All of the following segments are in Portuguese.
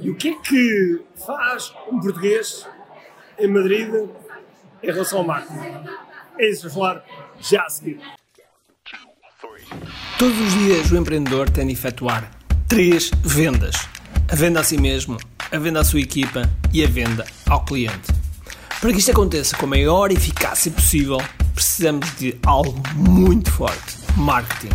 E o que é que faz um português em Madrid em relação ao marketing? É isso, vou falar já a seguir. Todos os dias o empreendedor tem de efetuar três vendas: a venda a si mesmo, a venda à sua equipa e a venda ao cliente. Para que isto aconteça com a maior eficácia possível, precisamos de algo muito forte: marketing.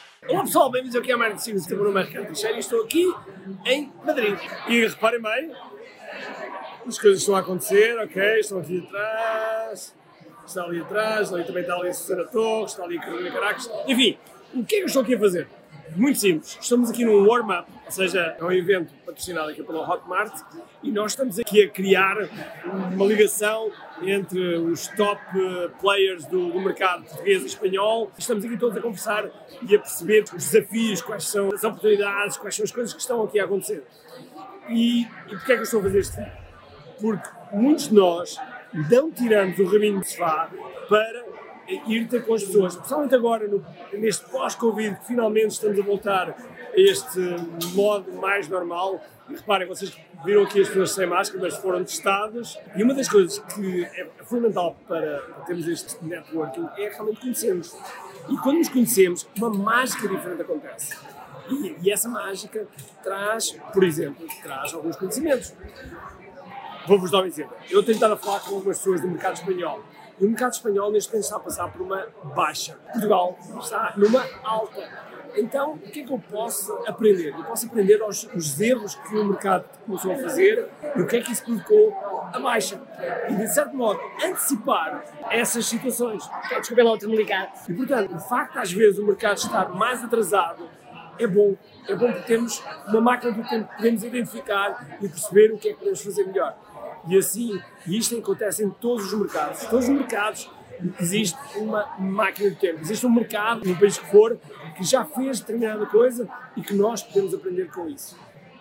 Olá pessoal, bem-vindos aqui ao Marketing Secrets. O meu nome é Ricardo Teixeira estou aqui em Madrid. E reparem bem, as coisas estão a acontecer, ok? Estão aqui atrás, está ali atrás, ali também está ali a Susana Torres, está ali a Carolina Caracas. Enfim, o que é que eu estou aqui a fazer? Muito simples. Estamos aqui num warm-up, ou seja, é um evento patrocinado aqui pela Hotmart e nós estamos aqui a criar uma ligação entre os top eh, players do, do mercado português e espanhol. Estamos aqui todos a conversar e a perceber os desafios, quais são as oportunidades, quais são as coisas que estão aqui a acontecer. E, e porquê é que eu estou a fazer isto? Porque muitos de nós não tiramos o rabinho de sofá para ir ter com as pessoas, especialmente agora, no, neste pós-Covid, que finalmente estamos a voltar a este modo mais normal. E reparem, vocês viram aqui as pessoas sem máscara, mas foram testadas. E uma das coisas que é fundamental para termos este networking é realmente conhecermos. E quando nos conhecemos, uma mágica diferente acontece. E, e essa mágica traz, por exemplo, traz alguns conhecimentos. Vou-vos dar um exemplo. Eu tenho estado a falar com algumas pessoas do mercado espanhol e o mercado espanhol neste momento está a passar por uma baixa. Portugal está numa alta. Então, o que é que eu posso aprender? Eu posso aprender aos, os erros que o mercado começou a fazer e o que é que isso provocou a baixa. E, de certo modo, antecipar essas situações. Desculpa lá o termo ligado. E, portanto, o facto, às vezes, o mercado estar mais atrasado é bom. É bom porque temos uma máquina do tempo que podemos identificar e perceber o que é que podemos fazer melhor. E assim, e isto acontece em todos os mercados. Todos os mercados existe uma máquina do tempo. Existe um mercado, no país que for, que já fez determinada coisa e que nós podemos aprender com isso.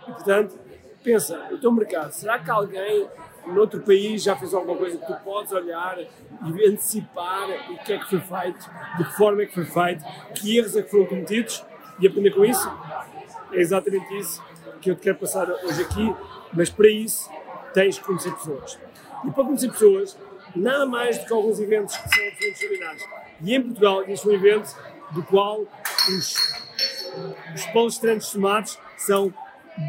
E, portanto, pensa, o teu mercado, será que alguém noutro país já fez alguma coisa que tu podes olhar e antecipar o que é que foi feito, de que forma é que foi feito, que erros é que foram cometidos e aprender com isso? É exatamente isso que eu te quero passar hoje aqui, mas para isso tens que conhecer pessoas. E para conhecer pessoas, nada mais do que alguns eventos que são absolutamente extraordinários. E em Portugal existe um evento do qual os, os palestrantes somados são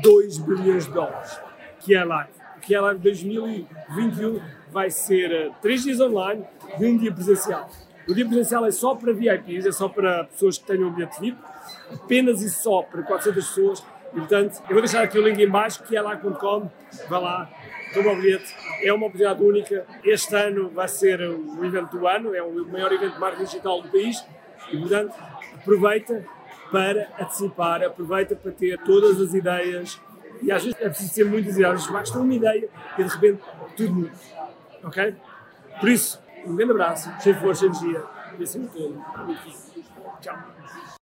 2 bilhões de dólares, que é a Live. Que é a Live 2021 vai ser 3 eh, dias online e um dia presencial. O dia presencial é só para VIPs, é só para pessoas que tenham um bilhete VIP, apenas e só para 400 pessoas. E, portanto, eu vou deixar aqui o link em baixo, que é lá.com, vai lá, toma o bilhete, é uma oportunidade única. Este ano vai ser o evento do ano, é o maior evento de marketing digital do país e, portanto, aproveita para antecipar, aproveita para ter todas as ideias e às vezes é preciso ter muitas ideias, basta uma ideia e de repente tudo muda. Ok? Por isso, um grande abraço, cheio de força, energia e de tudo, Tchau.